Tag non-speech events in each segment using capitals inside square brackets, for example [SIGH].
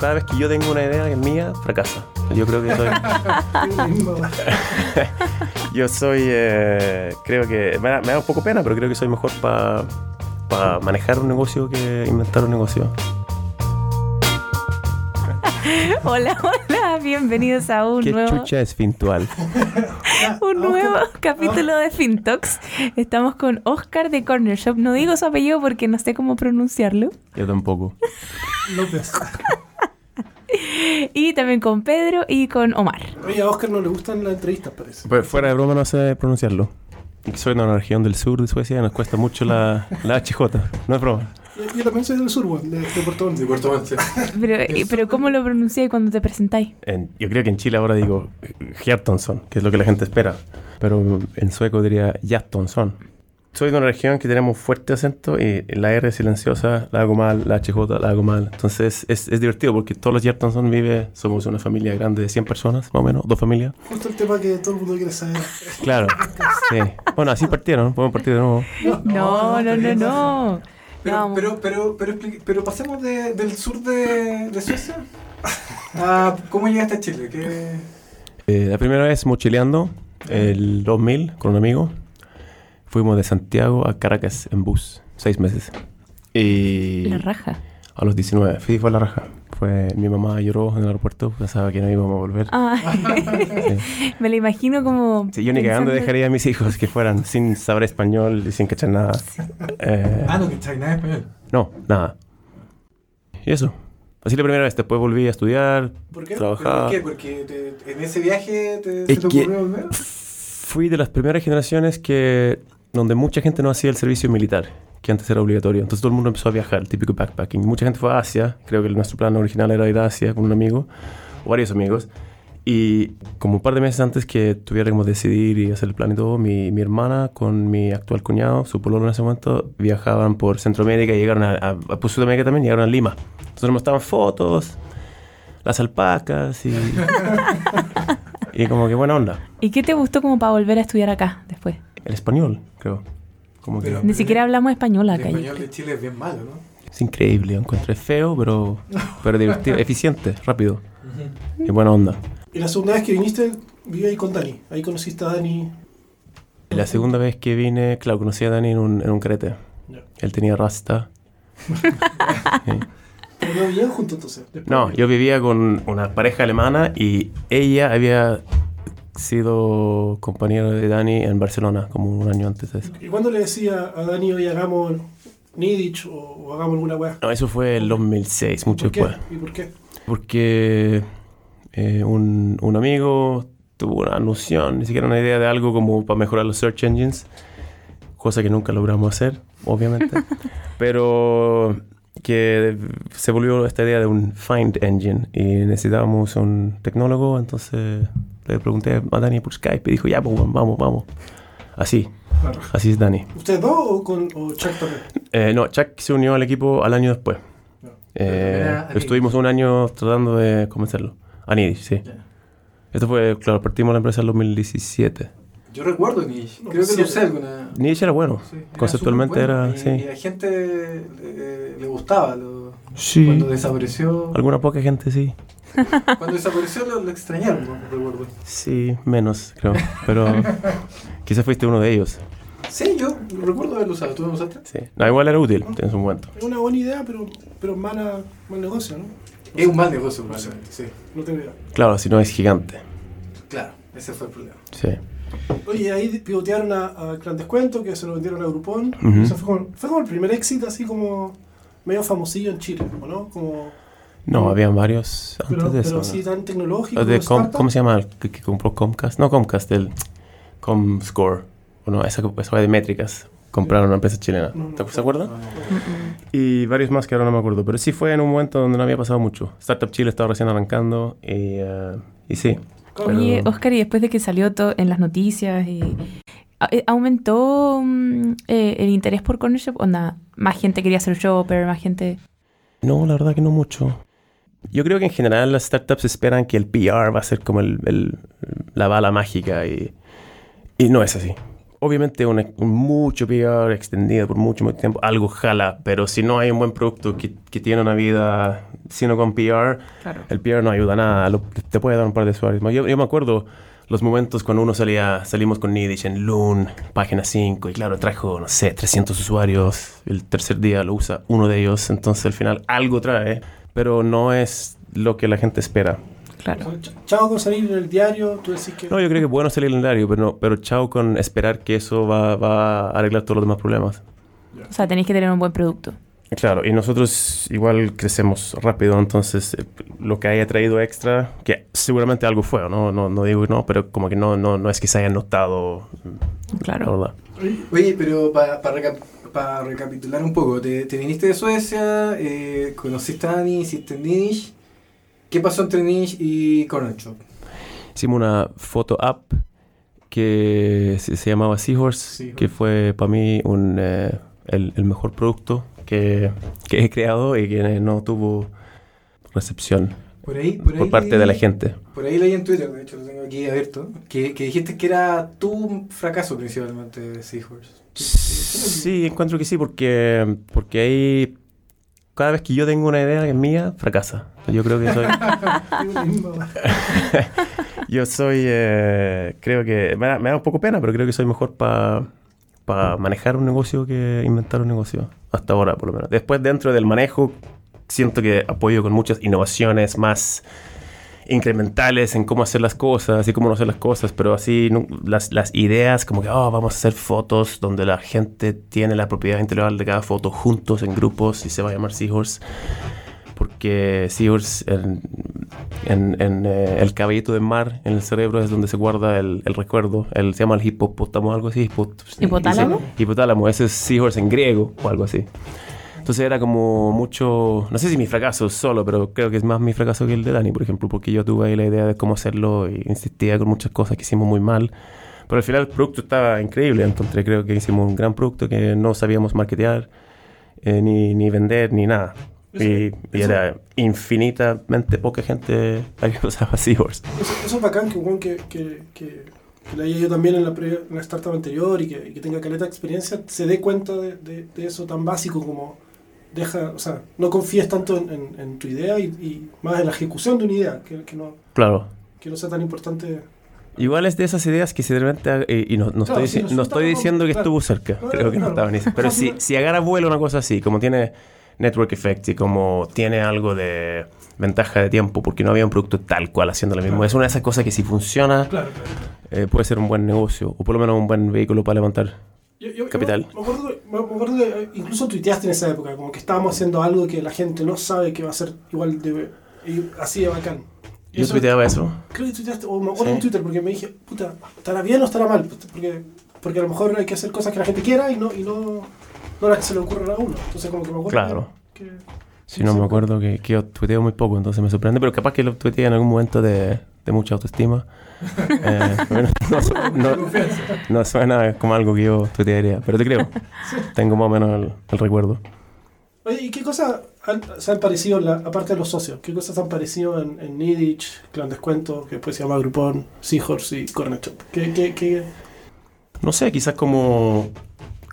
cada vez que yo tengo una idea que es mía, fracasa. Yo creo que soy. [LAUGHS] yo soy. eh, creo que. Me da, me da un poco pena, pero creo que soy mejor para manejar un negocio que inventar un negocio. [LAUGHS] Hola, hola, bienvenidos a un ¿Qué nuevo, chucha es Fintual? [LAUGHS] un nuevo capítulo de FinTalks. Estamos con Oscar de Corner Shop. No digo su apellido porque no sé cómo pronunciarlo. Yo tampoco. López. [LAUGHS] Y también con Pedro y con Omar. Oye, a Oscar no le gustan las entrevistas, parece. Pues fuera de broma no sé pronunciarlo. Soy de una región del sur de Suecia y nos cuesta mucho la, la HJ. No es broma. Yo, también soy del sur, de, de Puerto Montt. De Puerto Montt, sí. Pero, y- [LAUGHS] pero ¿cómo lo pronunciáis cuando te presentáis? En- yo creo que en Chile ahora digo Hjartonsson, que es lo que la gente espera. Pero en sueco diría Hjartonsson. Soy de una región que tenemos fuerte acento y la R silenciosa la hago mal, la HJ la hago mal. Entonces es, es divertido porque todos los Hjartonsson vive, somos una familia grande de 100 personas, más o menos, dos familias. Justo el tema que todo el mundo quiere saber. Claro, sí. Bueno, así partieron, podemos partir de nuevo. No, no, no, no. Pero, Vamos. pero, pero, pero, explique- pero pasemos de- del sur de, de Suecia a [LAUGHS] cómo llegaste a Chile. ¿Qué... Eh, la primera vez mochileando, el 2000, con un amigo. Fuimos de Santiago a Caracas en bus, seis meses. Y La raja. a los 19, sí, fue la raja. Fue, mi mamá lloró en el aeropuerto, pensaba que no íbamos a volver. Ah, [LAUGHS] me lo imagino como. Sí, yo ni cagando pensando- dejaría a mis hijos que fueran sin saber español y sin cachar nada. Eh, Ah, no, que está nada de español. no, nada. Y eso. Así la primera vez, después volví a estudiar, ¿Por qué? ¿Pero trabajaba. ¿Por qué? Porque te- en ese viaje te, Es se te ocurrió volver. Fui de las primeras generaciones que donde mucha gente no hacía el servicio militar, que antes era obligatorio. Entonces todo el mundo empezó a viajar, el típico backpacking. Mucha gente fue a Asia, creo que nuestro plan original era ir a Asia con un amigo, o varios amigos. Y como un par de meses antes que tuviéramos que decidir y hacer el plan y todo, mi, mi hermana con mi actual cuñado, su pololo en ese momento, viajaban por Centroamérica y llegaron a, a, a pues, Sudamérica también, llegaron a Lima. Entonces nos mostraban fotos, las alpacas y... [LAUGHS] y como que buena onda. ¿Y qué te gustó como para volver a estudiar acá después? El español, creo. Como que Pero- Ni siquiera hablamos español El acá. español de Chile es bien malo, ¿no? es increíble. Lo encontré feo, pero, [LAUGHS] pero divertido, eficiente, rápido y buena onda. Y la segunda vez que viniste, viví ahí con Dani. Ahí conociste a Dani. La segunda vez que vine, claro, conocí a Dani en un, en un carete. Ya. Él tenía rasta. [LAUGHS] Sí. Pero no vivían juntos entonces. Después- No, yo vivía con una pareja alemana y ella había sido compañero de Dani en Barcelona, como un año antes de eso. ¿Y cuándo le decía a Dani, hoy hagamos Nidich o, o hagamos alguna weá? No, eso fue el 2006, mucho después. ¿Y por qué? Porque eh, un, un amigo tuvo una noción, ni siquiera una idea de algo como para mejorar los search engines, cosa que nunca logramos hacer, obviamente, [LAUGHS] pero que se volvió esta idea de un find engine y necesitábamos un tecnólogo, entonces le pregunté a Dani por Skype y dijo, ya, pues vamos, vamos. Así, Claro. así es Dani. ¿Ustedes dos o, con, o Chuck también? Eh, no, Chuck se unió al equipo al año después. No. Eh, estuvimos un año tratando de convencerlo. Anidis, sí. Esto fue, claro, partimos la empresa en 2017. Yo recuerdo. No, Creo que sí, lo usé alguna. Era bueno. Sí, era Conceptualmente bueno. era, Y, sí. y a la gente eh, le gustaba. Lo, Sí. Cuando desapareció. Alguna poca gente sí. [LAUGHS] Cuando desapareció lo, lo extrañaron, ¿no? recuerdo. Sí, menos, creo. Pero quizás fuiste uno de ellos. Sí, yo recuerdo haberlo usado. ¿Tú lo usaste? Sí. No, igual era útil, tienes un momento. Es una buena idea, pero, pero mala, mal negocio, ¿no? Es un mal negocio, probablemente. Sí, No tengo idea. Claro, si no es gigante. claro. Ese fue el problema. Sí. Oye, ahí pivotearon a, a Gran Descuento, que se lo vendieron a Groupon. Ujú. Eso fue, como, fue como el primer éxito, así como medio famosillo en Chile, ¿o no? Como, No, habían varios antes pero, de pero eso. sí tan tecnológico. ¿Cómo se llama el que, que compró Comcast? No, Comcast, el Comscore. O no, esa, esa de métricas. Compraron una empresa chilena. No, no, ¿Te- no. ¿Se acuerdan? No, no, no. Mm-mm. Y varios más que ahora no me acuerdo. Pero sí fue en un momento donde no había pasado mucho. Startup Chile estaba recién arrancando y, eh, y sí. Pero- Oye, Oscar, y después de que salió todo en las noticias y aumentó mm, eh, el interés por Corner Shop, onda, más gente quería ser shopper, más gente. No, la verdad que no mucho. Yo creo que en general las startups esperan que el PR va a ser como el, el- la bala mágica y, y no es así. Obviamente un mucho PR extendido por mucho, mucho tiempo, algo jala, pero si no hay un buen producto que, que tiene una vida sino con PR. Claro. El PR no ayuda a nada, lo- te puede dar un par de usuarios. Yo, yo me acuerdo los momentos cuando uno salía, salimos con Nidish en Loon, página 5, y claro, trajo, no sé, 300 usuarios. El tercer día lo usa uno de ellos, entonces al final algo trae, pero no es lo que la gente espera. Claro. O sea, ch- Chao con salir en el diario, tú decís que... No, yo creo que es bueno salir en el diario, pero, no, pero chao con esperar que eso va, va a arreglar todos los demás problemas. O sea, tenéis que tener un buen producto. Claro, y nosotros igual crecemos rápido, entonces eh, lo que haya traído extra, que seguramente algo fue, no, no, no digo que no, pero como que no, no, no es que se haya notado, la Claro. verdad. Oye, pero para recapitular un poco, te, te viniste de Suecia, eh, conociste a Dani, hiciste Niche. ¿Qué pasó entre Niche y Corner Shop? Hicimos una foto app que se, se llamaba Seahorse, Seahorse. que fue para mí un, eh, el, el mejor producto que, que he creado y que no tuvo recepción Por ahí, por ahí por parte de la leí- gente. Por ahí leí en Twitter, de hecho lo tengo aquí abierto, que, que dijiste que era tu fracaso principalmente de Seahorse. Sí, encuentro que sí, porque, porque ahí cada vez que yo tengo una idea que es mía, fracasa. Yo creo que soy... [LAUGHS] [LAUGHS] Yo soy... eh, creo que... Me da, me da un poco pena, pero creo que soy mejor para manejar un negocio que inventar un negocio. Hasta ahora, por lo menos. Después, dentro del manejo, siento que apoyo con muchas innovaciones más incrementales en cómo hacer las cosas y cómo no hacer las cosas, pero así nu- las, las ideas como que oh, vamos a hacer fotos donde la gente tiene la propiedad intelectual de cada foto juntos en grupos y se va a llamar Seahorse porque Seahorse en, en- en, eh, el caballito de mar en el cerebro es donde se guarda el, el recuerdo, el, se llama el hipopótamo algo así, hipo- ¿Hipotálamo? hipotálamo, ese es Seahorse en griego o algo así. Entonces era como mucho, no sé si mi fracaso solo, pero creo que es más mi fracaso que el de Dani, por ejemplo, porque yo tuve ahí la idea de cómo hacerlo y insistía con muchas cosas que hicimos muy mal. Pero al final el producto estaba increíble, entonces creo que hicimos un gran producto que no sabíamos marketear, eh, ni, ni vender, ni nada. Y, y era infinitamente poca gente la que [LAUGHS] usaba Seahorse. Eso, eso es bacán que, un que, que, que, que le haya yo también en la, pre- en la startup anterior y que, y que tenga caleta de experiencia, se dé cuenta de, de- de eso tan básico como deja, o sea, no confíes tanto en, en- en tu idea y, y más en la ejecución de una idea, que, que no, Claro. que no sea tan importante. Igual es de esas ideas que si de repente, eh, y no, no Claro, estoy, si no estoy diciendo que claro. estuvo cerca, No, creo que no estaba ni Pero si, si agarra vuelo una cosa así, como tiene Network Effect y como tiene algo de ventaja de tiempo, porque no había un producto tal cual haciendo lo mismo, Claro. es una de esas cosas que si funciona Claro, eh, puede ser un buen negocio, o por lo menos un buen vehículo para levantar. Yo- yo- yo Capital. Me, acuerdo, me acuerdo que eh, incluso tuiteaste en esa época, como que estábamos haciendo algo que la gente no sabe que va a ser igual de así de bacán. Y Yo eso- tuiteaba eso. Creo que tuiteaste, o me acuerdo Sí. en Twitter, porque me dije, puta, ¿estará bien o estará mal? Porque, porque a lo mejor hay que hacer cosas que la gente quiera y no, y no, no las que se le ocurran a uno. Entonces, como que me acuerdo Claro. que. Si no me acuerdo que, que yo tuiteo muy poco, entonces me sorprende, pero capaz que lo tuiteé en algún momento de, de mucha autoestima. [LAUGHS] Eh, no, no- no suena como algo que yo tuitearía, pero te creo. [LAUGHS] Tengo más o menos el, el recuerdo. Oye, ¿y qué cosas han- se han parecido, la- aparte de los socios, qué cosas han parecido en, en Nidich, Clan Descuento, que después se llama Groupon, Seahorse y Corner Shop? ¿Qué, qué, qué? No sé, quizás como,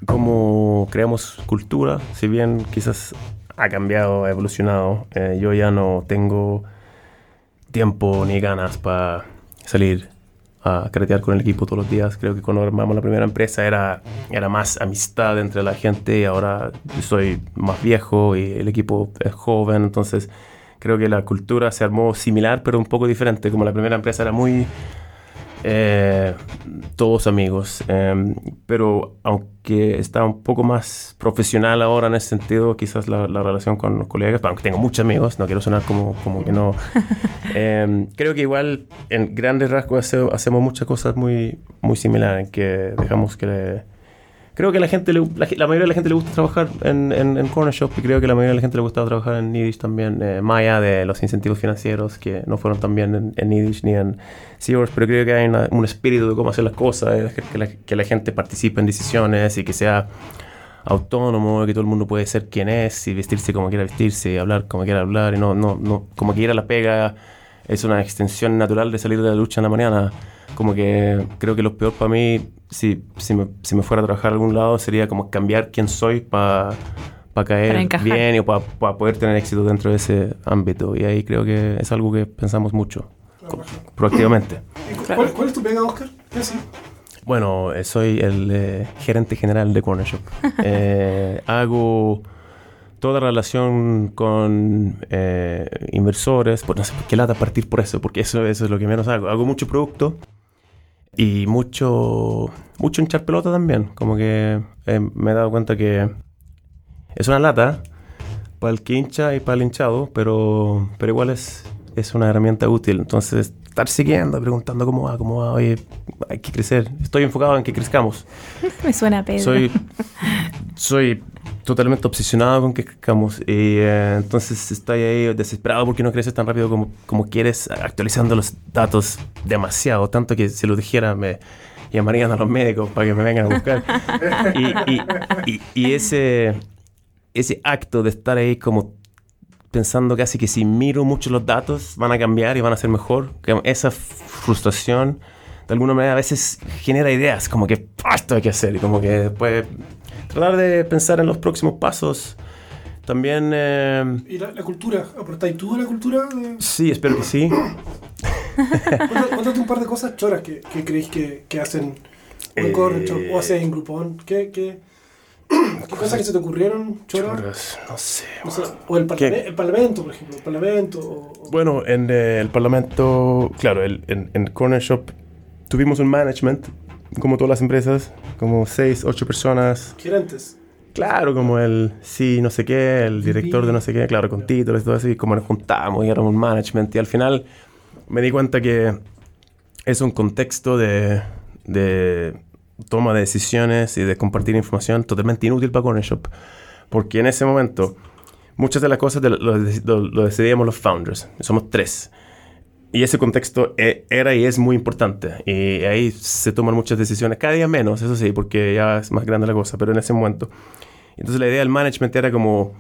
como creamos cultura, si bien quizás ha cambiado, ha evolucionado, eh, yo ya no tengo tiempo ni ganas para salir a carretear con el equipo todos los días. Creo que cuando armamos la primera empresa era, era más amistad entre la gente y ahora soy más viejo y el equipo es joven, entonces creo que la cultura se armó similar pero un poco diferente. Como la primera empresa era muy eh, todos amigos. eh, pero aunque está un poco más profesional ahora en ese sentido, quizás la, la relación con los colegas, aunque tengo muchos amigos, no quiero sonar como, como que no. [LAUGHS] eh, creo que igual en grandes rasgos hace- hacemos muchas cosas muy, muy similares, que dejamos que le- Creo que la gente, le- la, mayoría de la gente le gusta trabajar en, Corner Shop y creo que la mayoría de la gente le gusta trabajar en Nidish también, eh, allá de los incentivos financieros que no fueron tan bien en, en Nidish ni en Seahorse, pero creo que hay una- un espíritu de cómo hacer las cosas, eh, que, la, que la gente participe en decisiones y que sea autónomo, que todo el mundo puede ser quien es y vestirse como quiera vestirse y hablar como quiera hablar y no, no, no como que ir a la pega es una extensión natural de salir de la lucha en la mañana. Como que creo que lo peor para mí, si, si, me, si me fuera a trabajar a algún lado, sería como cambiar quién soy para para caer Para bien y para, poder tener éxito dentro de ese ámbito. Y ahí creo que es algo que pensamos mucho, proactivamente. ¿Y cu- ¿Cuál, cuál es tu pega, Oscar? ¿Qué haces? Bueno, eh, soy el eh, gerente general de Corner Shop. [LAUGHS] Eh, hago toda relación con eh, inversores, pues no sé por qué lata partir por eso, porque eso, eso es lo que menos hago. Hago mucho producto y mucho, mucho hinchar pelota también. Como que eh, me he dado cuenta que es una lata para el que hincha y para el hinchado, pero, pero igual es, es una herramienta útil. Entonces, estar siguiendo, preguntando cómo va, cómo va, oye, hay que crecer. Estoy enfocado en que crezcamos. [LAUGHS] Me suena a Pedro. Soy, soy totalmente obsesionado con que crezcamos. Y eh, entonces estoy ahí desesperado porque no creces tan rápido como, como quieres, actualizando los datos demasiado. Tanto que si lo dijera me llamarían a los médicos para que me vengan a buscar. [LAUGHS] y, y- y- y ese, ese acto de estar ahí como pensando casi que si miro mucho los datos van a cambiar y van a ser mejor, esa frustración de alguna manera a veces genera ideas, como que "Ah, esto hay que hacer y como que después tratar de pensar en los próximos pasos. También, eh, ¿Y la, la cultura? ¿Aportáis tú a la cultura? De... sí, espero que sí. [LAUGHS] Cuéntate, un par de cosas choras que, que creéis que, que hacen en Eh, o hacen en Groupon. ¿Qué, qué, qué cosas que se te ocurrieron? Choras, no sé. O, sea, o el, ¿Qué? parlame- el Parlamento, por ejemplo. El Parlamento. O, Bueno, en eh, el Parlamento, claro, el- en, en Corner Shop tuvimos un management, como todas las empresas, como seis, ocho personas. gerentes. Claro, como el sí, no sé qué, el director de no sé qué, claro, con títulos y todo así, como nos juntamos y éramos un management. Y al final me di cuenta que es un contexto de, de toma de decisiones y de compartir información totalmente inútil para Corner Shop. Porque en ese momento, muchas de las cosas de lo, lo lo decidíamos los founders. Somos tres. Y ese contexto e- era y es muy importante. Y ahí se toman muchas decisiones, cada día menos, eso sí, porque ya es más grande la cosa, pero en ese momento. Entonces la idea del management era como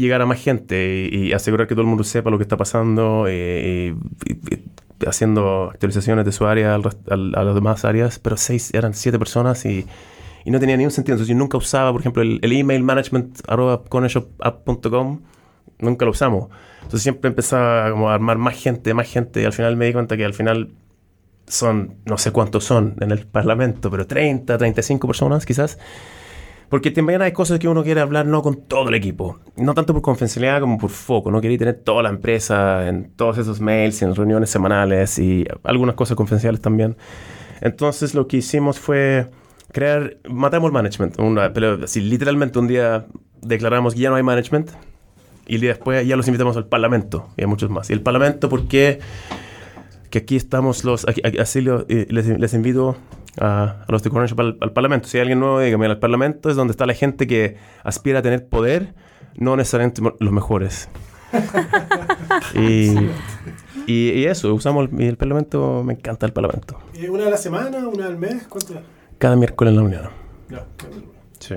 llegar a más gente y, y asegurar que todo el mundo sepa lo que está pasando eh, y, haciendo actualizaciones de su área al al- a las demás áreas, pero seis, eran siete personas y, y no tenía ningún sentido. Entonces yo nunca usaba, por ejemplo, el, el email management cornershopapp.com, nunca lo usamos. Entonces siempre empezaba como a armar más gente, más gente, y al final me di cuenta que al final son, no sé cuántos son en el [LAUGHS] Parlamento, pero 30, 35 personas quizás. Porque también hay cosas que uno quiere hablar no con todo el equipo. No tanto por confidencialidad como por foco. No quería tener toda la empresa en todos esos mails, en reuniones semanales y algunas cosas confidenciales también. Entonces lo que hicimos fue crear, matamos el management. Una- pero así, literalmente un día declaramos que ya no hay management y después ya los invitamos al Parlamento y a muchos más. Y el Parlamento, ¿por qué? Que aquí estamos los, aquí- así eh, les, les invito a, a los de al, al Parlamento. Si hay alguien nuevo, dígame, el Parlamento es donde está la gente que aspira a tener poder, no necesariamente los mejores. [LAUGHS] y, y, y eso, usamos el, el Parlamento, me encanta el Parlamento. ¿Una a la semana? ¿Una al mes? ¿Cuánto? Cada miércoles en la unión. Sí.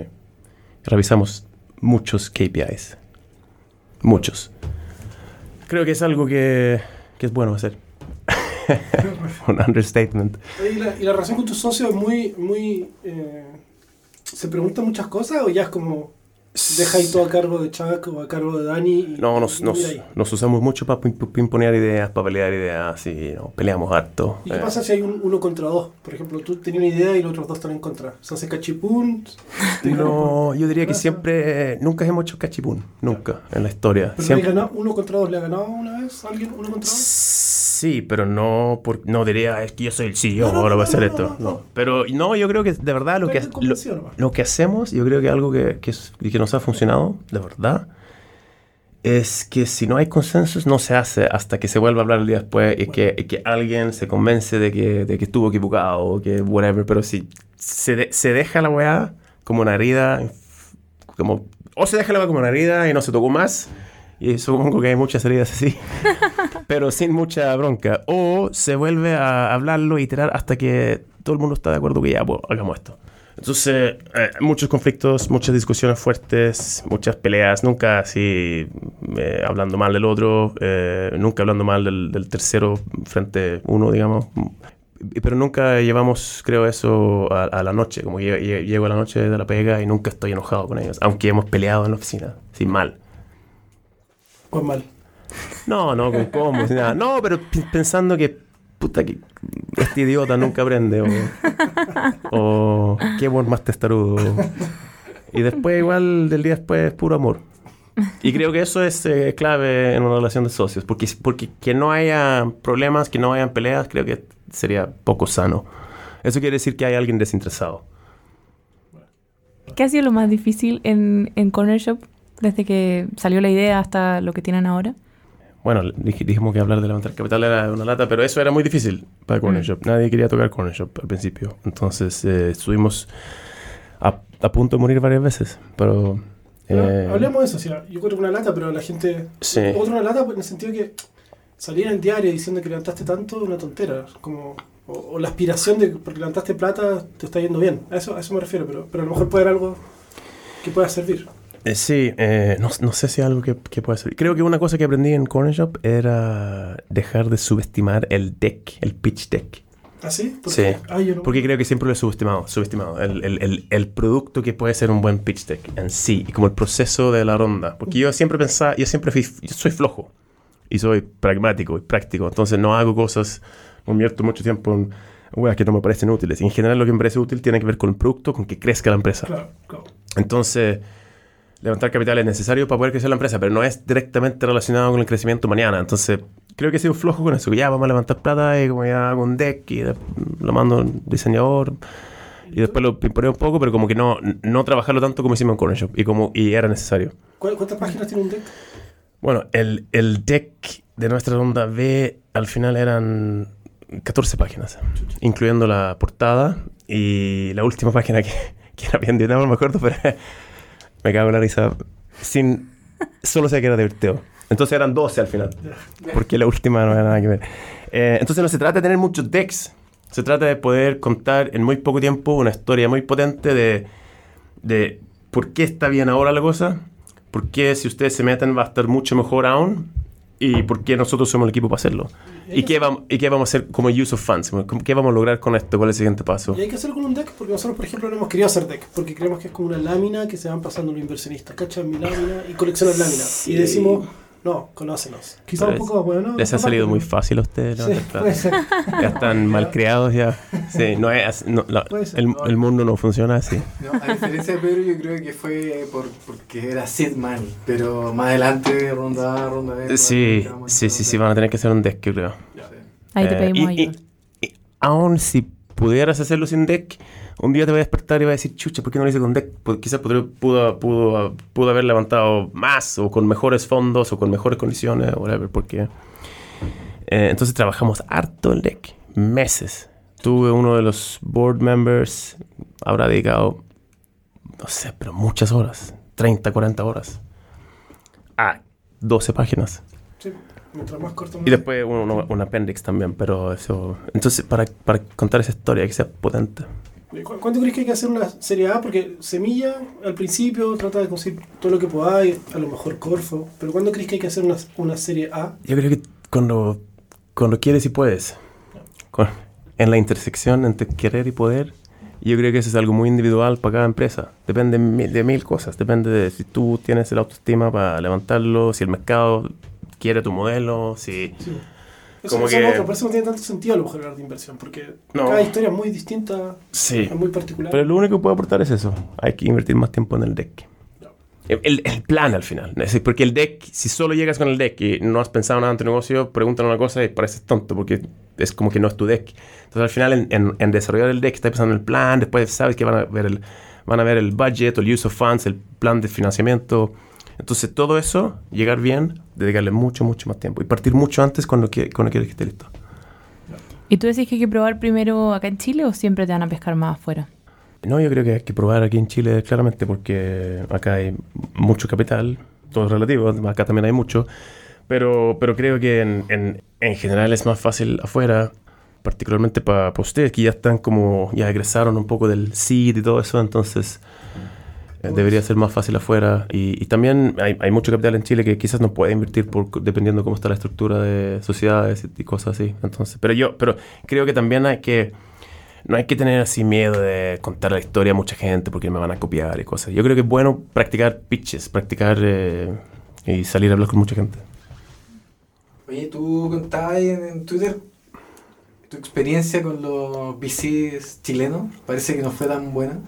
Revisamos muchos KPIs. Muchos. Creo que es algo que, que es bueno hacer. [LAUGHS] Un understatement. ¿Y la, y la relación con tus socios es muy, muy... eh, ¿Se preguntan muchas cosas o ya es como... Ahí todo a cargo de Chuck o a cargo de Dani? Y, No, nos, y nos, nos usamos mucho para pimponear ideas, para pelear ideas y no, peleamos harto. ¿Y qué Eh, pasa si hay un uno contra dos? Por ejemplo, tú tenías una idea y los otros dos están en contra. ¿Se hace cachipún? [LAUGHS] No, yo diría que siempre, nunca hemos hecho cachipún, nunca en la historia. ¿Pero Siempre- le ganado, uno contra dos le ha ganado una vez alguien uno contra dos? Sí, pero no, por, no diría, es que yo soy el CEO, No, no, ahora no, voy a hacer esto. no. Pero no, yo creo que de verdad lo que, lo, lo que hacemos, yo creo que algo que, que, que nos ha funcionado, de verdad, es que si no hay consensos, no se hace hasta que se vuelva a hablar el día después y que, y que alguien se convence de que, de que estuvo equivocado o que whatever. Pero si se, de- se deja la weá como una herida, como, o se deja la weá como una herida y no se tocó más, y supongo que hay muchas heridas así, [LAUGHS] pero sin mucha bronca. O se vuelve a hablarlo y iterar hasta que todo el mundo está de acuerdo que ya, pues, hagamos esto. Entonces, eh, muchos conflictos, muchas discusiones fuertes, muchas peleas, nunca así eh, hablando mal del otro, eh, nunca hablando mal del, del tercero frente uno, digamos. pero nunca llevamos, creo, eso a, a la noche. Como que llego a la noche de la pega y nunca estoy enojado con ellos. Aunque hemos peleado en la oficina. Sin mal. O es mal. No, no, con cómo, sin nada. No, pero pensando que, puta, que este idiota nunca aprende. O, o qué buen más testarudo. Y después, igual, del día después, es puro amor. Y creo que eso es eh, clave en una relación de socios. Porque, porque que no haya problemas, que no hayan peleas, creo que sería poco sano. Eso quiere decir que hay alguien desinteresado. ¿Qué ha sido lo más difícil en, en Corner Shop desde que salió la idea hasta lo que tienen ahora? Bueno, dij- dijimos que hablar de levantar capital era una lata, pero eso era muy difícil para Corner Mm. Shop. Nadie quería tocar Corner Shop al principio. Entonces eh, estuvimos a, a punto de morir varias veces. Pero. Eh, hablemos de eso, o sea, yo creo que una lata, pero la gente... Sí. Otra una lata en el sentido que salir en el diario diciendo que levantaste tanto es una tontera. Como, o, o la aspiración de que porque levantaste plata te está yendo bien. A eso, a eso me refiero, pero, pero a lo mejor puede haber algo que pueda servir. Eh, sí, eh, no, no sé si algo que, que pueda ser. Creo que una cosa que aprendí en Corner Shop era dejar de subestimar el deck, el pitch deck. ¿Ah, sí? Sí. Ah, yo no- Porque creo que siempre lo he subestimado, subestimado. El, el- el- el producto que puede ser un buen pitch deck en sí, y como el proceso de la ronda. Porque yo siempre pensaba, yo siempre fui, yo soy flojo, y soy pragmático y práctico. Entonces no hago cosas, no invierto mucho tiempo en weas que no me parecen útiles. Y en general lo que me parece útil tiene que ver con el producto, con que crezca la empresa. Claro, claro. Entonces, levantar capital es necesario para poder crecer la empresa, pero no es directamente relacionado con el crecimiento mañana. Entonces, creo que he sido flojo con eso. que Ya vamos a levantar plata y como ya hago un deck y lo mando diseñador y después lo pimporeo un poco, pero como que no, no trabajarlo tanto como hicimos en Corner Shop y, como, y era necesario. ¿Cu- ¿Cuántas páginas tiene un deck? Bueno, el, el deck de nuestra ronda B al final eran 14 páginas, incluyendo la portada y la última página que, que era bien divertida, no me acuerdo, pero me cago en la risa. Sin, solo sé que era divertido. Entonces eran 12 al final, porque la última no era nada que ver. Eh, entonces no se trata de tener muchos decks, se trata de poder contar en muy poco tiempo una historia muy potente de, de por qué está bien ahora la cosa, por qué si ustedes se meten va a estar mucho mejor aún y por qué nosotros somos el equipo para hacerlo. ¿Y qué, vamos, ¿Y qué vamos a hacer como use of funds? ¿Cómo- ¿Qué vamos a lograr con esto? ¿Cuál es el siguiente paso? Y hay que hacerlo con un deck porque nosotros, por ejemplo, no hemos querido hacer deck porque creemos que es como una lámina que se van pasando los inversionistas. Cachan mi lámina y coleccionan láminas. Sí. Y decimos, no, conócenos. Quizá Pero un poco, bueno, Les ha salido muy fácil a ustedes Sí, puede ser. Ya están [LAUGHS] mal criados ya. Sí, no es, así- no, la- el, el mundo no funciona así. No, a diferencia de Pedro, yo creo que fue por, porque era Sid Money, pero más adelante, ronda A, ronda B. Sí, sí, sí, sí, van a tener que hacer un deck, yo creo. Ahí te Eh, pedimos y- ayuda. y- y aún si pudieras hacerlo sin deck, un día te vas a despertar y vas a decir, chucha, ¿por qué no lo hice con deck? Pues quizás podría- pudo, pudo, pudo haber levantado más o con mejores fondos o con mejores condiciones o whatever, porque... eh, entonces trabajamos harto el deck, meses. Tuve uno de los board members, habrá dedicado, no sé, pero muchas horas, 30, 40 horas, a 12 páginas. Sí, mientras más corto, Y más. después un, un- un appendix también, pero eso... Entonces, para, para contar esa historia, que sea potente. ¿Cu- ¿Cuánto crees que hay que hacer una serie A? Porque Semilla, al principio, trata de conseguir todo lo que podáis, a lo mejor Corfo. Pero ¿cuándo crees que hay que hacer una, una serie A? Yo creo que cuando, cuando quieres y puedes, con- en la intersección entre querer y poder, yo creo que eso es algo muy individual para cada empresa. Depende de mil, de mil cosas. Depende de si tú tienes el autoestima para levantarlo, si el mercado quiere tu modelo, si... Sí. Eso, Como que- por eso no tiene tanto sentido a lo mejor hablar de inversión, porque No. cada historia es muy distinta, Sí. es muy particular. Pero lo único que puedo aportar es eso. Hay que invertir más tiempo en el deck. El, el- el plan al final. Porque el deck, si solo llegas con el deck y no has pensado nada en tu negocio, preguntan una cosa y pareces tonto porque es como que no es tu deck. Entonces al final en, en- en desarrollar el deck estás pensando en el plan, después sabes que van a ver el, van a ver el budget, el use of funds, el plan de financiamiento. Entonces todo eso, llegar bien, dedicarle mucho, mucho más tiempo y partir mucho antes cuando, qui- cuando quieres que esté listo. ¿Y tú decís que hay que probar primero acá en Chile o siempre te van a pescar más afuera? No, yo creo que hay que probar aquí en Chile claramente porque acá hay mucho capital, todo es relativo, acá también hay mucho, pero, pero creo que en, en, en general es más fácil afuera, particularmente para ustedes que ya están como, ya egresaron un poco del seed y todo eso, entonces debería ser más fácil afuera. Y, también hay, mucho capital en Chile que quizás no puede invertir por, dependiendo cómo está la estructura de sociedades y cosas así. Entonces, pero yo pero creo que también hay que... No hay que tener así miedo de contar la historia a mucha gente porque me van a copiar y cosas. Yo creo que es bueno practicar pitches, practicar eh, y salir a hablar con mucha gente. Oye, tú contabas en Twitter tu experiencia con los VCs chilenos. Parece que no fue tan buena.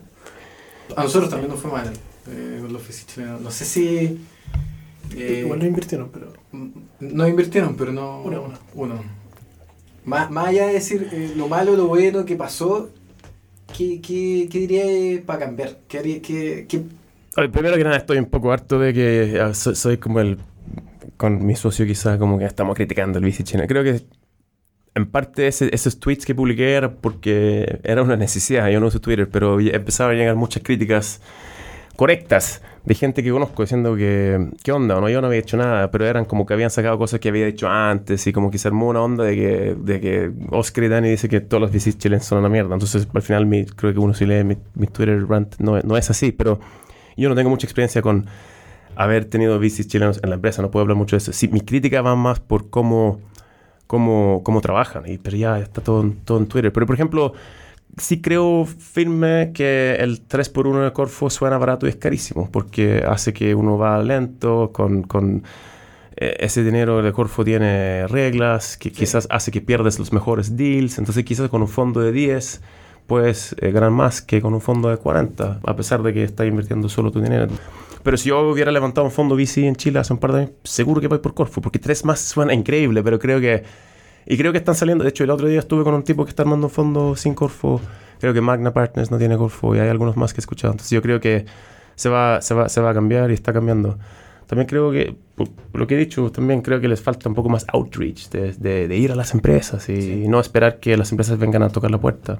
A nosotros también nos fue mal eh, con los chilenos. No sé si... eh, Igual no invirtieron, pero. m- no invirtieron, pero no... Uno a uno. Uno. Más, más allá de decir eh, lo malo, lo bueno que pasó, ¿qué, qué, qué dirías para cambiar? ¿Qué, haría- qué, qué- ver, primero que nada, estoy un poco harto de que ah, so- soy, como el. Con mi socio, quizá, como que estamos criticando el bici chino. Creo que en parte esos tweets que publiqué era porque era una necesidad. Yo no uso Twitter, pero empezaron a llegar muchas críticas correctas de gente que conozco diciendo que, ¿qué onda? No, yo no había hecho nada, pero eran como que habían sacado cosas que había hecho antes y como que se armó una onda de que, de que Oscar y Dani dice que todos los VCs chilenos son una mierda. Entonces, al final, mi, creo que uno si lee mi, Twitter rant no, es así, pero yo no tengo mucha experiencia con haber tenido VCs chilenos en la empresa, no puedo hablar mucho de eso. Sí, mi crítica va más por cómo, cómo, cómo trabajan, y, pero ya está todo, en- todo en Twitter. Pero, por ejemplo, sí creo firme que el 3x1 de Corfo suena barato y es carísimo, porque hace que uno va lento, con, con eh, ese dinero de Corfo tiene reglas, que quizás hace que pierdes los mejores deals, entonces quizás con un fondo de 10 puedes eh, ganar más que con un fondo de 40, a pesar de que estás invirtiendo solo tu dinero. Pero si yo hubiera levantado un fondo VC en Chile hace un par de años, seguro que voy por Corfo, porque tres más suena increíble, pero creo que... Y creo que están saliendo, de hecho el otro día estuve con un tipo que está armando un fondo sin Corfo, creo que Magna Partners no tiene Corfo y hay algunos más que he escuchado, entonces yo creo que se va, se va, se va a cambiar y está cambiando. También creo que, por lo que he dicho, también creo que les falta un poco más outreach, de, de- de ir a las empresas y Sí. no esperar que las empresas vengan a tocar la puerta.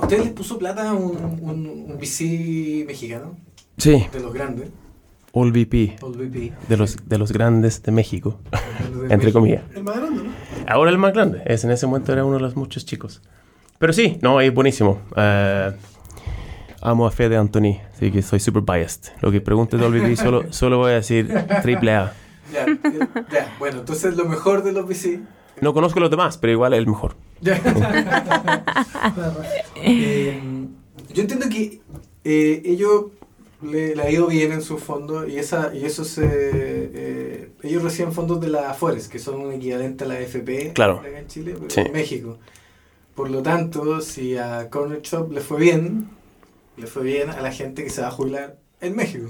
¿A ustedes les puso plata un, un, un VC mexicano? Sí, De los grandes. All VP, Old VP. de los, de los grandes de México, De [LAUGHS] entre México. comillas. El más grande, ¿no? Ahora el más grande, es, en ese momento era uno de los muchos chicos. Pero sí, no, es buenísimo. Eh, amo a Fede Anthony, así que soy super biased. Lo que pregunte de All VP, solo, [LAUGHS] solo voy a decir triple A. Ya, ya, ya. Bueno, entonces lo mejor de los VC. No conozco los demás, pero igual es el mejor. Eh, yo entiendo que eh, ellos le, le ha ido bien en su fondo y esa y eso se eh, ellos reciben fondos de la Afores que son un equivalente a la AFP Claro. acá en Chile pero Sí. en México por lo tanto si a Corner Shop le fue bien le fue bien a la gente que se va a jubilar en México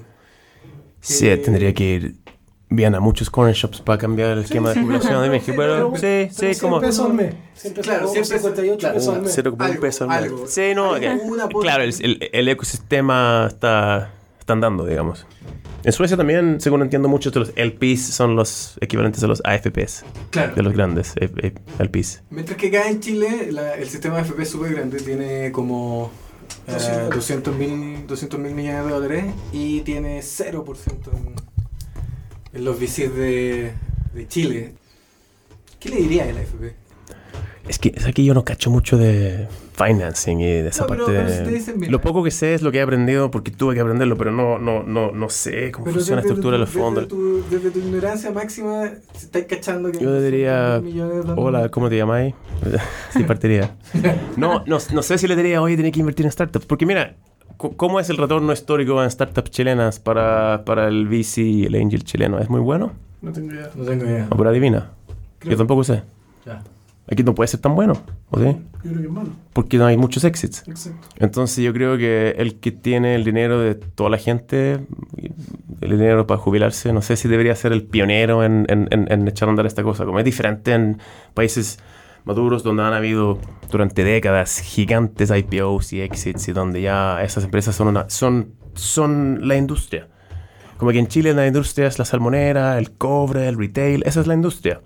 Sí, Eh, tendría que ir bien a muchos corner shops para cambiar el esquema de jubilación de México. Pero sí, Pero sí, 100 como... pesos al mes. 100 pesos, Claro, como 100 pesos, 58 claro. pesos al mes. Cero como un Algo, peso al mes. algo. Sí, no, Algo, claro, el, el- el ecosistema está, está andando, digamos. En Suecia también, según entiendo, muchos de los LPs son los equivalentes a los AFPs, claro de los grandes eh, eh, LPs. Mientras que acá en Chile la- el sistema de FP es súper grande, tiene como eh, 200 mil 200 mil millones de dólares y tiene 0% en, en los VCs de, de Chile. ¿Qué le diría a la FP? Es que, es que yo no cacho mucho de financing y de esa No, pero- parte pero de... si dicen, mira. lo poco que sé es lo que he aprendido porque tuve que aprenderlo, pero no, no, no, no sé cómo funciona la estructura de los fondos. Desde tu, desde tu ignorancia máxima, estás cachando que... Yo diría, 200 millones de dólares. Hola, ¿cómo te llamáis? [LAUGHS] sí, partiría. [LAUGHS] No, no, no sé si le diría, oye, tenés que invertir en startups. Porque mira, ¿cómo es el retorno histórico en startups chilenas para, para el VC y el angel chileno? ¿Es muy bueno? No tengo idea. No tengo idea. ¿O por adivina? Creo- Yo tampoco sé. Ya. Aquí no puede ser tan bueno, ¿o sí? Yo creo que es malo. Porque no hay muchos exits. Exacto. Entonces yo creo que el que tiene el dinero de toda la gente, el dinero para jubilarse, no sé si debería ser el pionero en, en- en- en echar a andar esta cosa. Como es diferente en países maduros donde han habido durante décadas gigantes IPOs y exits y donde ya esas empresas son, una, son, son la industria. Como que en Chile la industria es la salmonera, el cobre, el retail, esa es la industria.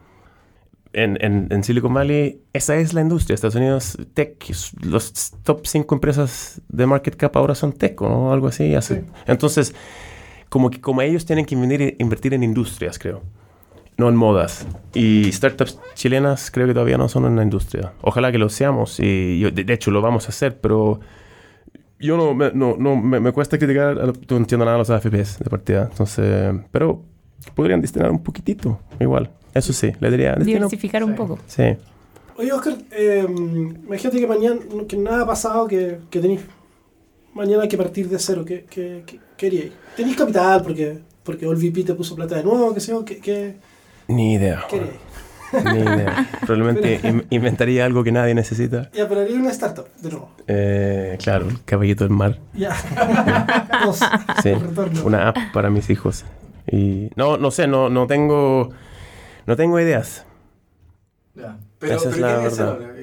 En, en, en Silicon Valley, esa es la industria. Estados Unidos, tech, los top 5 empresas de market cap ahora son tech, ¿no? Algo así. Sí. Entonces, como que como ellos tienen que invenir- invertir en industrias, creo. No en modas. Y startups chilenas creo que todavía no son en la industria. Ojalá que lo seamos. Y yo- de, de hecho, lo vamos a hacer, pero yo no, me, no, no me, me cuesta criticar, a lo- no entiendo nada de los AFPs de partida, entonces, pero podrían destinar un poquitito, igual. Eso sí, le diría, Diversificar un Sí. poco. Sí. Oye, Oscar, eh, imagínate que mañana, que nada ha pasado, que, que tenéis mañana hay que partir de cero. ¿Qué, qué, qué, qué haríais? ¿Tenéis capital porque, porque OLVP te puso plata de nuevo? ¿Qué sé yo? ¿Qué, qué, Ni idea. qué? Ni idea. Probablemente [LAUGHS] in- inventaría algo que nadie necesita. Ya, pero haría una startup, de nuevo. Eh, claro, el caballito del mar. Ya. [LAUGHS] Dos. Sí, una app para mis hijos. Y no, no sé, no, no tengo, no tengo ideas. Ya. Pero, Esa es pero la ¿qué hay que hacer verdad.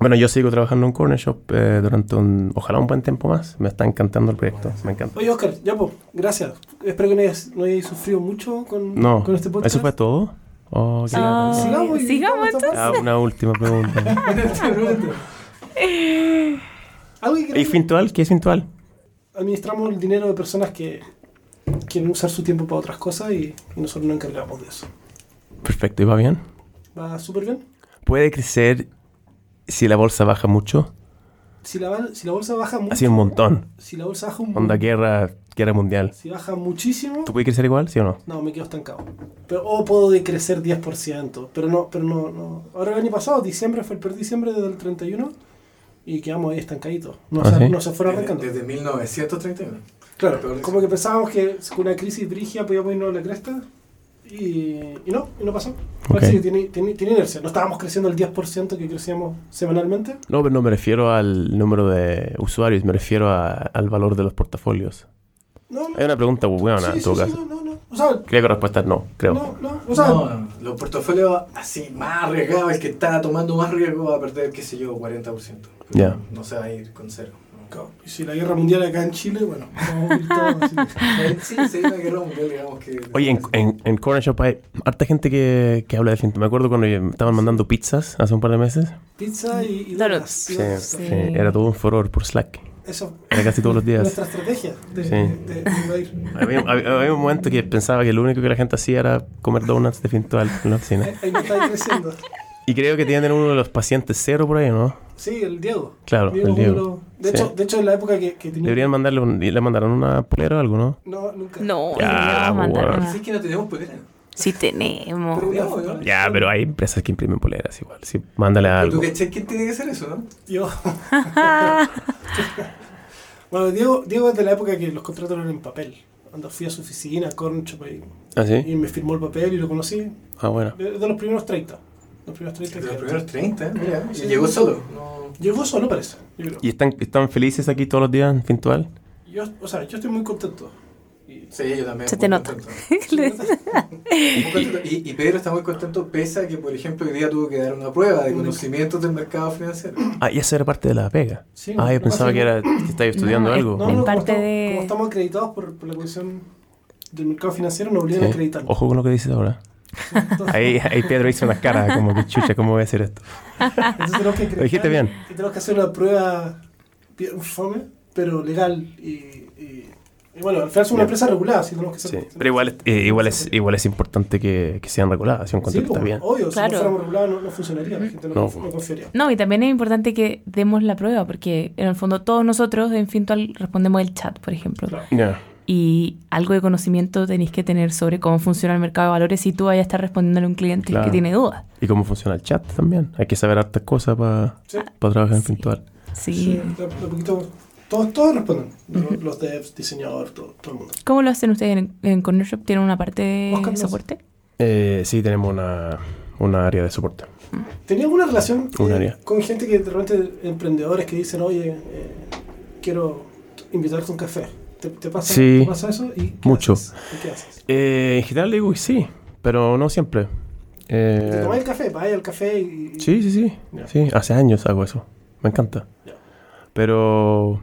Bueno, yo sigo trabajando en Corner Shop eh, durante un, ojalá un buen tiempo más. Me está encantando el proyecto, me encanta. Oye, Oscar, ya, pues, gracias. Espero que no hayas, no hayáis sufrido mucho con, No, con este podcast. ¿eso fue todo? Oh, Ah, lata. Sigamos, y- sigamos, esta Ah, una última pregunta. [LAUGHS] ¿Y [LAUGHS] Fintual? ¿Qué es Fintual? administramos el dinero de personas que quieren usar su tiempo para otras cosas y, y nosotros nos encargamos de eso. Perfecto, ¿y va bien? ¿Va súper bien? ¿Puede crecer si la bolsa baja mucho? Si la, si la bolsa baja mucho, Así un montón. si la bolsa baja un Onda montón, guerra, guerra mundial. si baja muchísimo, ¿Tú puedes crecer igual, sí o no? no, me quedo estancado. Pero, o puedo decrecer 10%, pero no, pero no, no. Ahora el año pasado, diciembre, fue el peor diciembre desde el 31 y quedamos ahí estancaditos. No, ¿Ah, se, sí? no se fueron desde, arrancando. desde 1931. Claro, como que pensábamos que con una crisis brígida podíamos irnos a la cresta y, y no, y no pasó. Ok. Sí, tiene, tiene, tiene inercia. No estábamos creciendo el 10% que crecíamos semanalmente. No, pero no me refiero al número de usuarios, me refiero a- al valor de los portafolios. No, no. Es una pregunta buena sí, en sí, todo sí, caso. no, no, no. O sea, Creo que la respuesta es no, creo. no, no. O sea, no, los portafolios así más arriesgados, el que está tomando más riesgo va a perder, qué sé yo, 40%. Pero Ya. No se va a ir con cero. Y si la guerra mundial acá en Chile, bueno, vamos a ir todos. [LAUGHS] Sí, sí, una guerra mundial, digamos que... Oye, en, en, en Corner Shop hay harta gente que, que habla de Fintual. Me acuerdo cuando me estaban mandando pizzas hace un par de meses. Pizza y, y Donuts. Sí, sí, Sí. era todo un furor por Slack. Eso. Era casi todos los días. Nuestra estrategia de, Sí. de, de invadir. Había, había- había un momento que pensaba que lo único que la gente hacía era comer donuts de Fintual en la oficina. Ahí, está creciendo. Y creo que tienen uno de los pacientes cero por ahí, ¿no? Sí, el Diego. Claro, el uno de Diego. De, Sí. hecho, de hecho, en la época que, que tenía. Deberían mandarle un, y le mandaron una polera o algo, ¿no? No, nunca. No, Ya, una. Sí que no tenemos polera. Sí tenemos. Pero ¿no? Ya, pero hay empresas que imprimen poleras igual. Sí, mándale Pero algo. ¿Tú cachai quién tiene que hacer eso, no? Yo. [LAUGHS] [LAUGHS] bueno, Diego, Diego es de la época que los contratos eran en papel. Cuando fui a su oficina, Corncho, y, ¿Ah, sí? y me firmó el papel y lo conocí. Ah, bueno. De, de los primeros 30. Los primeros 30 De los que- primeros 30, mira. Sí, y llegó sí. solo. No... Llegó solo, parece. Yo creo. ¿Y están, están felices aquí todos los días en Fintual? Yo, o sea, yo estoy muy contento. Y, Sí, yo también. Se te nota. [LAUGHS] Y, y Pedro está muy contento, pese a que, por ejemplo, hoy día tuvo que dar una prueba de conocimientos del mercado financiero. Ah, y eso era parte de la pega. Sí, ah, yo pensaba que era que estabas estudiando No, algo. No, parte como, estamos, de- como estamos acreditados por, por la Comisión del Mercado Financiero, nos obligan a Sí. acreditar. Ojo con lo que dices ahora. Ahí, ahí Pedro hizo unas caras como que chucha, ¿cómo voy a hacer esto? Entonces que Lo dijiste bien. Y tenemos que hacer una prueba bien fome, pero legal. Y, y, y bueno, al final es una Bien. empresa regulada, así tenemos que Sí. Pero igual, es- eh, igual, es, igual es importante que, que sean reguladas. Yo encuentro Sí, que está bien. obvio, si Claro. no fuéramos regulados no, no funcionaría, la gente no, No, no confiaría. No, y también es importante que demos la prueba, porque en el fondo todos nosotros en Fintual respondemos el chat, por ejemplo. Claro. Ya. Y algo de conocimiento tenéis que tener sobre cómo funciona el mercado de valores si tú vayas a estar respondiendo a un cliente Claro. que tiene dudas. Y cómo funciona el chat también. Hay que saber hartas cosas para Sí. trabajar en Sí. Fintual. Sí. Sí, poquito- todos, todos responden. Los, los devs, diseñador, todo, todo el mundo. ¿Cómo lo hacen ustedes en, en Corner Shop? ¿Tienen una parte de soporte? Eh, sí, tenemos una, una área de soporte. ¿Tenía alguna relación Un eh, área. con gente que de repente, emprendedores que dicen, oye, eh, quiero invitarte a un café? ¿Te, te pasa, Sí. ¿te pasa eso? ¿Y qué Mucho. haces? ¿Y qué haces? Eh, en general digo que sí, pero no siempre. ¿Te Eh, tomáis el café? ¿Vais al café y...? y- sí, sí, sí. Sí, hace años hago eso. Me encanta. Pero...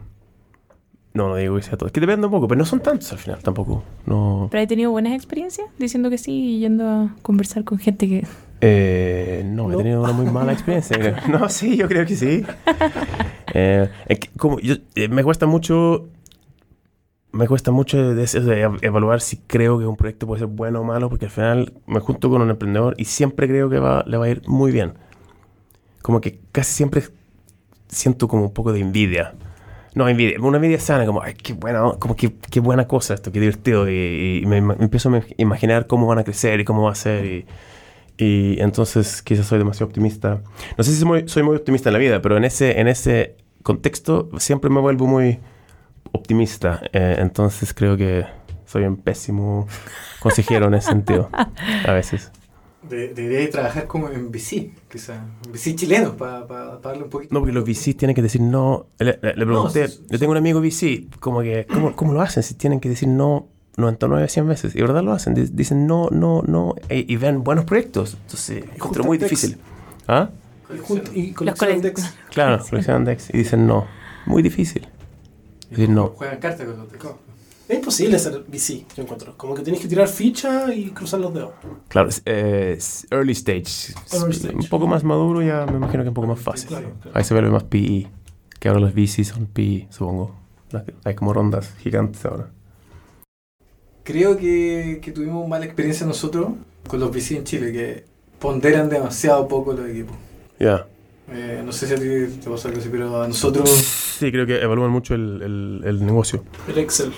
No, no digo que sea todo. Es que depende un poco, pero no son tantos al final tampoco. No... ¿Pero he tenido buenas experiencias diciendo que sí y yendo a conversar con gente que... Eh, no, he No. tenido una muy mala experiencia. creo. [LAUGHS] no, sí, yo creo que sí. Eh, es que como yo, eh, me cuesta mucho... Me cuesta mucho de, de ev- evaluar si creo que un proyecto puede ser bueno o malo, porque al final me junto con un emprendedor y siempre creo que va, le va a ir muy bien. Como que casi siempre siento como un poco de envidia. No, envidia, una envidia sana, como, ay, qué buena, como qué, qué buena cosa esto, qué divertido. Y, y me, me empiezo a imaginar cómo van a crecer y cómo va a ser. Y, y entonces quizás soy demasiado optimista. No sé si soy muy, soy muy optimista en la vida, pero en ese, en ese contexto siempre me vuelvo muy optimista. Eh, entonces creo que soy un pésimo consejero en ese sentido, a veces. De, debería trabajar como en VC, quizás. VC chileno, para darle un poquito. No, porque los VC tienen que decir no. Le, le, pregunté, yo tengo un amigo VC, como que, ¿cómo, ¿cómo, lo hacen si tienen que decir no 99, 100 veces? Y verdad lo hacen, dicen no, no, no, y, ven buenos proyectos. Entonces, es muy difícil. ¿Ah? Y, coleccionan Dex. Claro, [LAUGHS] coleccionan Dex. Y dicen no. Muy difícil. Decir no. Juegan cartas con los Dex. Es imposible ser VC, yo encuentro. Como que tienes que tirar ficha y cruzar los dedos. Claro, eh, early, stage. early stage. Un poco más maduro ya me imagino que es un poco más fácil. Ahí se vuelve más PE. Que ahora los VC son PE, supongo. Hay como rondas gigantes ahora. Creo que, que tuvimos mala experiencia nosotros con los VC en Chile, que ponderan demasiado poco los equipos. Ya. Eh, no sé si a ti te pasa algo así, pero a nosotros... Sí, creo que evalúan mucho el, el, el negocio. El Excel.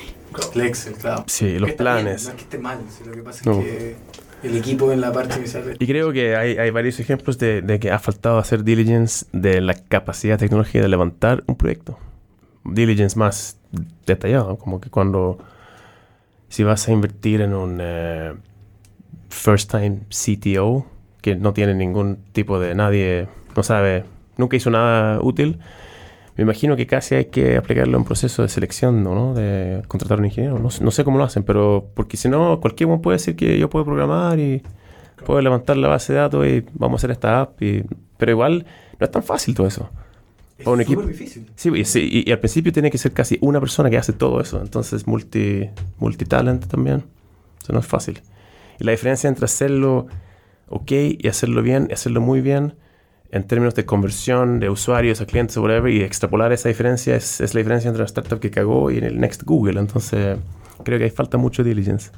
El Excel, claro. Sí, los planes. no es que esté mal, lo que pasa es que el equipo en la parte inicial... Y creo que hay, hay varios ejemplos de, de, que ha faltado hacer diligence de la capacidad tecnológica de levantar un proyecto. Diligence más detallado, como que cuando... Si vas a invertir en un uh, first time CTO, que no tiene ningún tipo de nadie no sabe, nunca hizo nada útil, me imagino que casi hay que aplicarlo en un proceso de selección, ¿no? De contratar a un ingeniero. No, no, sé cómo lo hacen, pero porque si no, cualquier uno puede decir que yo puedo programar y puedo levantar la base de datos y vamos a hacer esta app. Y, pero igual no es tan fácil todo eso. Es un equipo. difícil. Sí, y, y, al principio tiene que ser casi una persona que hace todo eso. Entonces, multi, multitalent también. Eso no es fácil. Y la diferencia entre hacerlo ok y hacerlo bien hacerlo muy bien en términos de conversión de usuarios a clientes o whatever y extrapolar esa diferencia es, es, la diferencia entre la startup que cagó y el next Google. Entonces, creo que ahí falta mucho diligence.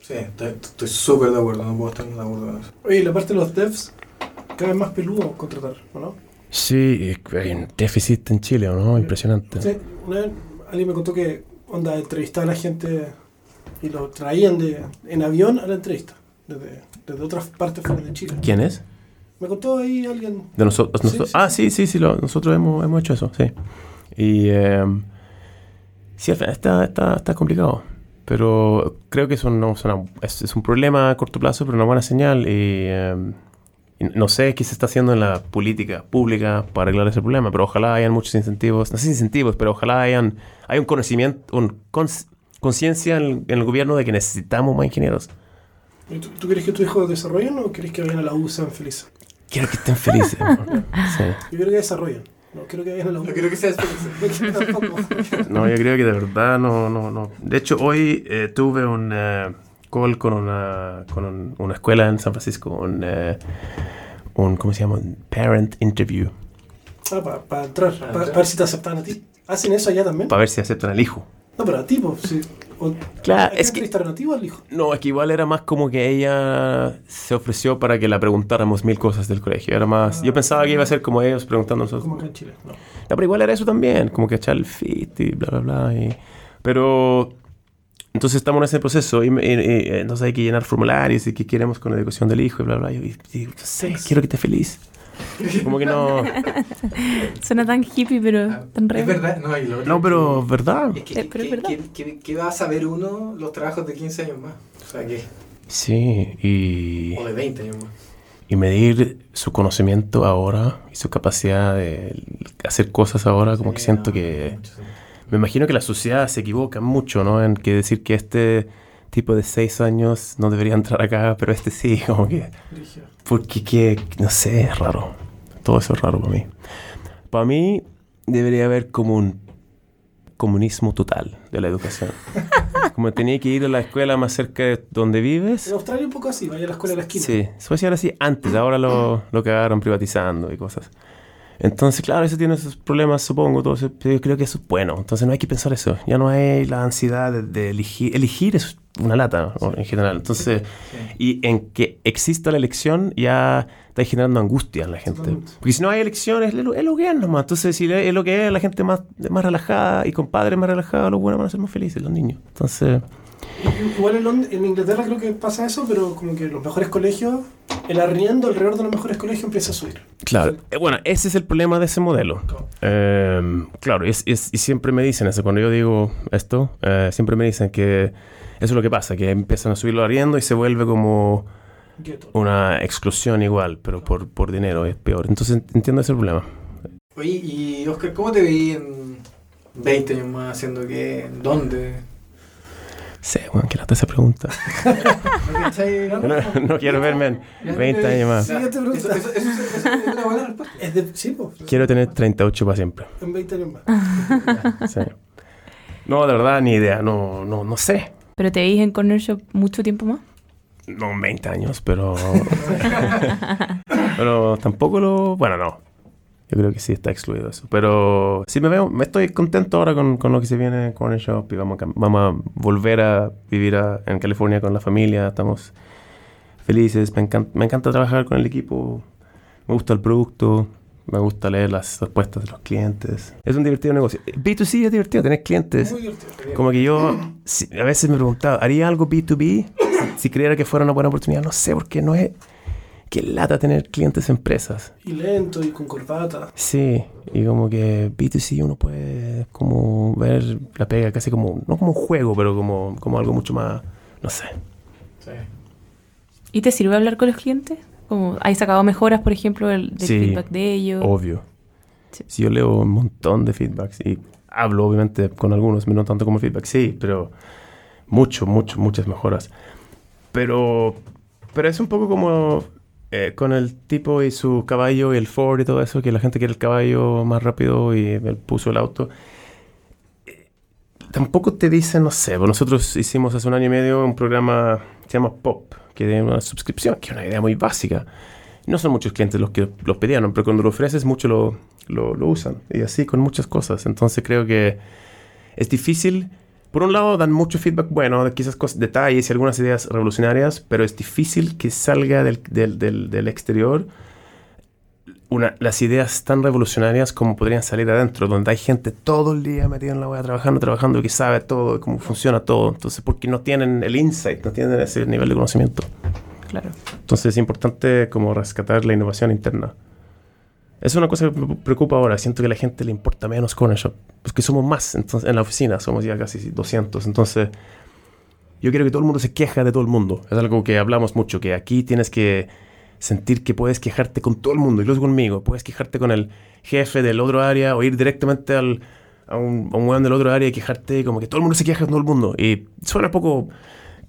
Sí, estoy súper de acuerdo, no puedo estar de acuerdo con eso. Oye, la parte de los devs, cada vez más peludo contratar, ¿o no? Sí, hay un déficit en Chile, ¿o no? Impresionante. Sí, una vez alguien me contó que, onda, entrevistar a la gente y lo traían de, en avión a la entrevista, desde, desde otras partes fuera de Chile. ¿Quién es? Me contó ahí alguien. De nosotros. Sí, sí, ah, sí, sí, sí, lo, nosotros hemos, hemos hecho eso, sí. Y eh, sí, está, está, está complicado. Pero creo que eso no, es, es, un problema a corto plazo, pero una buena señal. Y, eh, no sé qué se está haciendo en la política pública para arreglar ese problema, pero ojalá hayan muchos incentivos. No sé incentivos, pero ojalá hayan hay un conocimiento, un conciencia en, en el gobierno de que necesitamos más ingenieros. ¿Tú, ¿Tú, quieres que tu hijo desarrollen o quieres que vayan a la U sean felices? Quiero que estén felices. [LAUGHS] sí. Yo creo que desarrollen. No quiero que vayan a la. No quiero que seas feliz. [LAUGHS] no, yo creo que de verdad no, no, no. De hecho, hoy eh, tuve un uh, call con una, con un, una escuela en San Francisco, un, uh, un, ¿cómo se llama? Un parent interview. Ah, para pa entrar, para pa ver si te aceptan a ti. ¿Hacen eso allá también? Para ver si aceptan al hijo. No, pero a ti, pues, sí. O, claro, es que... al hijo? No, es que igual era más como que ella se ofreció para que la preguntáramos mil cosas del colegio. Era más... Ah, yo pensaba que iba a ser como ellos preguntando nosotros. Como acá en Chile, no. no. pero igual era eso también, como que echar el fit y bla, bla, bla. Y... Pero... Entonces estamos en ese proceso y, y, y, entonces hay que llenar formularios y qué queremos con la educación del hijo y bla, bla. Y, y, no sé, quiero que esté feliz. [LAUGHS] Como que no. [LAUGHS] Suena tan hippie, pero Ah, tan real. Es verdad, no, y lo No, pero verdad. Es que, Eh, pero que- es verdad. que va a saber uno los trabajos de 15 años más. O sea, que. Sí, y, O de 20 años más. y medir su conocimiento ahora y su capacidad de hacer cosas ahora, como que siento no, que... mucho, sí. Me imagino que la sociedad se equivoca mucho, ¿no? En que decir que este tipo de seis años no debería entrar acá, pero este sí, [LAUGHS] como que... Porque, que, no sé, es raro. Todo eso es raro para mí. Para mí debería haber como un comunismo total de la educación. [LAUGHS] Como tenía que ir a la escuela más cerca de donde vives. En Australia un poco así, vaya a la escuela de la esquina. Sí, Suecia era así antes, ahora lo, lo cagaron privatizando y cosas. Entonces, claro, eso tiene sus problemas, supongo, todo eso, pero yo creo que eso es bueno. Entonces no hay que pensar eso. Ya no hay la ansiedad de, de elegir. Elegir es una lata ¿no? en general. Entonces, y en que exista la elección ya está generando angustia en la gente. Porque si no hay elecciones, es lo, es lo que es nomás. Entonces, si es lo que es, la gente más, más relajada y con padres más relajados, los buenos van a ser más felices, los niños. Entonces, Igual en, Lond- en Inglaterra creo que pasa eso, pero como que los mejores colegios, el arriendo alrededor de los mejores colegios empieza a subir. Claro, eh, bueno, ese es el problema de ese modelo. Eh, claro, y, es- y es- y siempre me dicen eso, cuando yo digo esto, eh, siempre me dicen que eso es lo que pasa, que empiezan a subir los arriendos y se vuelve como una exclusión igual, pero por, por dinero es peor. Entonces entiendo ese problema. Oye, y Oscar, ¿cómo te veí en 20 años más haciendo qué? ¿Dónde? Sí, bueno, que lata esa pregunta. ¿No? [LAUGHS] No, no quiero verme en 20 años más. Siguiente pregunta. Eso, eso, eso, eso es una buena respuesta. Es de, sí. Quiero tener 38 para siempre. En 20 años más. [LAUGHS] Sí. No, de verdad, ni idea. No, no, no sé. ¿Pero te veis en Corner Shop mucho tiempo más? No 20 años, pero. [LAUGHS] pero tampoco lo. Bueno, no. Yo creo que sí está excluido eso. Pero sí me veo. Me estoy contento ahora con, con lo que se viene con el shop y vamos a, vamos a volver a vivir a- en California con la familia. Estamos felices. Me, encan- me encanta trabajar con el equipo. Me gusta el producto. Me gusta leer las respuestas de los clientes. Es un divertido negocio. B2C es divertido, tener clientes. Muy divertido. Como que yo si- a veces me preguntaba, ¿haría algo B2B si creyera que fuera una buena oportunidad? No sé, porque no es... Qué lata tener clientes empresas. Y lento y con corbata. Sí, y como que B2C uno puede como ver la pega casi como, no como un juego, pero como, como algo mucho más, no sé. Sí. ¿Y te sirve hablar con los clientes? Como, ¿Hay sacado mejoras, por ejemplo, del, del Sí, feedback de ellos? Obvio. Sí. Si yo leo un montón de feedbacks y hablo obviamente con algunos, no tanto como feedback, sí, pero mucho, mucho, muchas mejoras. Pero, pero es un poco como eh, con el tipo y su caballo y el Ford y todo eso, que la gente quiere el caballo más rápido y él puso el auto. Eh, Tampoco te dicen, no sé, pues nosotros hicimos hace un año y medio un programa que se llama Pop, que es una suscripción, que es una idea muy básica. No son muchos clientes los que los pidieron, pero cuando lo ofreces, muchos lo, lo, lo usan. Y así con muchas cosas. Entonces creo que es difícil. Por un lado, dan mucho feedback bueno, quizás cosas, detalles y algunas ideas revolucionarias, pero es difícil que salga del, del, del, del exterior una, las ideas tan revolucionarias como podrían salir adentro, donde hay gente todo el día metida en la web, trabajando, trabajando, y que sabe todo, cómo funciona todo. Entonces, porque no tienen el insight, no tienen ese nivel de conocimiento. Claro. Entonces es importante como rescatar la innovación interna. Es una cosa que me preocupa ahora. Siento que a la gente le importa menos Corner Shop. Pues que somos más entonces, en la oficina. Somos ya casi 200. Entonces, yo quiero que todo el mundo se queja de todo el mundo. Es algo que hablamos mucho. Que aquí tienes que sentir que puedes quejarte con todo el mundo. Incluso conmigo. Puedes quejarte con el jefe del otro área o ir directamente al, a un, weón del otro área y quejarte. Como que todo el mundo se queja con todo el mundo. Y suena poco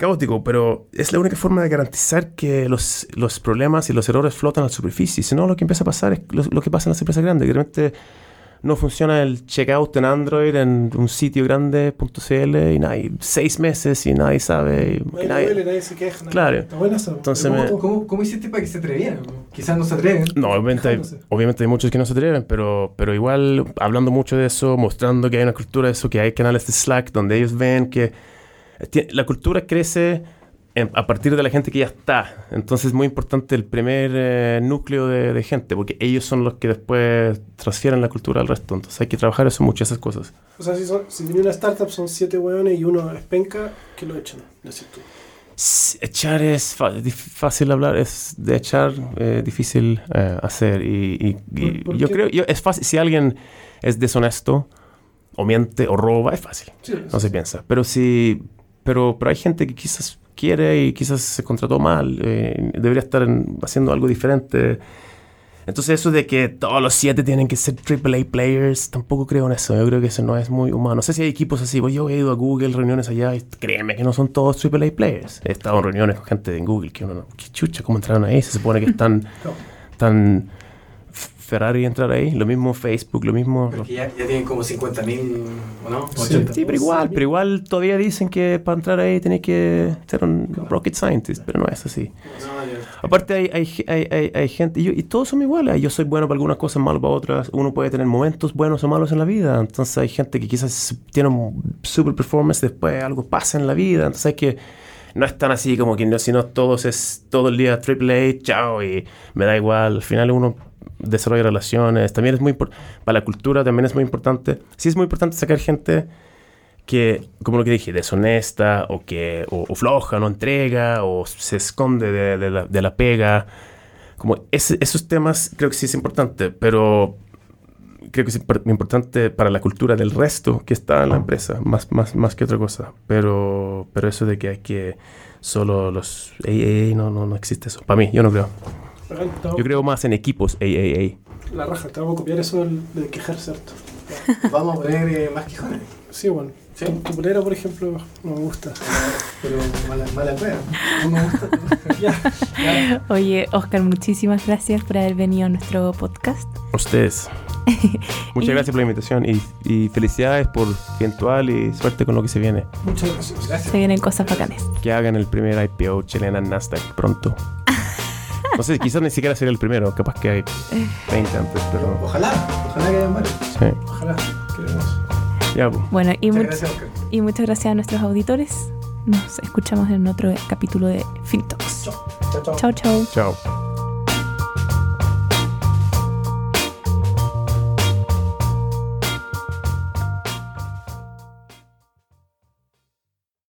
caótico, pero es la única forma de garantizar que los, los problemas y los errores flotan a la superficie. Si no, lo que empieza a pasar es lo, lo que pasa en las empresas grandes, que realmente no funciona el checkout en Android en un sitio grande.cl y nada, y seis meses y nadie sabe. y Nadie, nadie- nadie se queja. nadie- Claro. Entonces Me me-. ¿Cómo, ¿Cómo hiciste para que se atrevieran? Quizás no se atreven. No, obviamente hay, obviamente hay muchos que no se atreven, pero, pero igual hablando mucho de eso, mostrando que hay una cultura de eso, que hay canales de Slack donde ellos ven que la cultura crece a partir de la gente que ya está. Entonces es muy importante el primer eh, núcleo de, de gente, porque ellos son los que después transfieren la cultura al resto. Entonces hay que trabajar eso mucho, esas cosas. O sea, si, son, si tenía una startup son siete hueones y uno es penca, que lo echan. Decís tú. Echar es fácil hablar, es de echar eh, difícil eh, hacer. Y, y- y ¿Por- por yo qué? creo, yo, es fácil, si alguien es deshonesto o miente o roba, es fácil. Sí, no se piensa. Pero sí, pero, pero hay gente que quizás quiere y quizás se contrató mal, eh, debería estar en- haciendo algo diferente. Entonces eso de que todos los siete tienen que ser AAA players, tampoco creo en eso. Yo creo que eso no es muy humano. No sé si hay equipos así. Pues yo he ido a Google, reuniones allá, y créeme que no son todos AAA players. He estado en reuniones con gente en Google que uno no... ¿Qué chucha? ¿Cómo entraron ahí? Se supone que están [LAUGHS] tan Ferrari entrar ahí, lo mismo Facebook, lo mismo... Porque ya, ya tienen como 50.000, ¿o no? Sí. 80. Sí, pero igual, pero igual todavía dicen que para entrar ahí tenés que ser un rocket scientist, pero no es así. No. Aparte hay, hay, hay, hay, hay gente, y, yo- y todos somos iguales, yo soy bueno para algunas cosas, malo para otras, uno puede tener momentos buenos o malos en la vida, entonces hay gente que quizás tiene un super performance, después algo pasa en la vida, entonces hay que, no es tan así como que no, si no todos es todo el día triple A, chao, y me da igual, al final uno desarrolla relaciones, también es muy importante, para la cultura también es muy importante, sí es muy importante sacar gente que, como lo que dije, deshonesta o que o, o floja, no entrega o se esconde de, de la, de la pega. Como esos temas creo que sí es importante, pero creo que es impor- importante para la cultura del resto que está en la empresa, más, más, más que otra cosa. Pero, pero eso de que hay que solo los AAA, no, no, no existe eso. Para mí, yo no creo. Yo creo más en equipos AAA. La raja, te vamos a copiar eso del- de quejarse harto. [LAUGHS] Vamos a poner eh, más quejones. Sí, bueno. Sí. Tu, tu polera, por ejemplo, no me gusta. Pero mala, mala wea. No me gusta. [LAUGHS] ya. Ya. Oye, Oscar, muchísimas gracias por haber venido a nuestro podcast. Ustedes. [LAUGHS] Muchas Y- gracias por la invitación y, y felicidades por Eventual y suerte con lo que se viene. Muchas gracias. Gracias. Se vienen cosas bacanes. Que hagan el primer IPO chilena en Nasdaq pronto. No sé, quizás ni siquiera sería el primero, capaz que hay 20 antes, pero Ojalá, ojalá que hayan varios. sí. Ojalá. Queremos. Ya, pues. Bueno, y, Muchas much- gracias, y muchas gracias a nuestros auditores. Nos escuchamos en otro capítulo de FinTalks. Chao, chao. Chao, chao. Chao.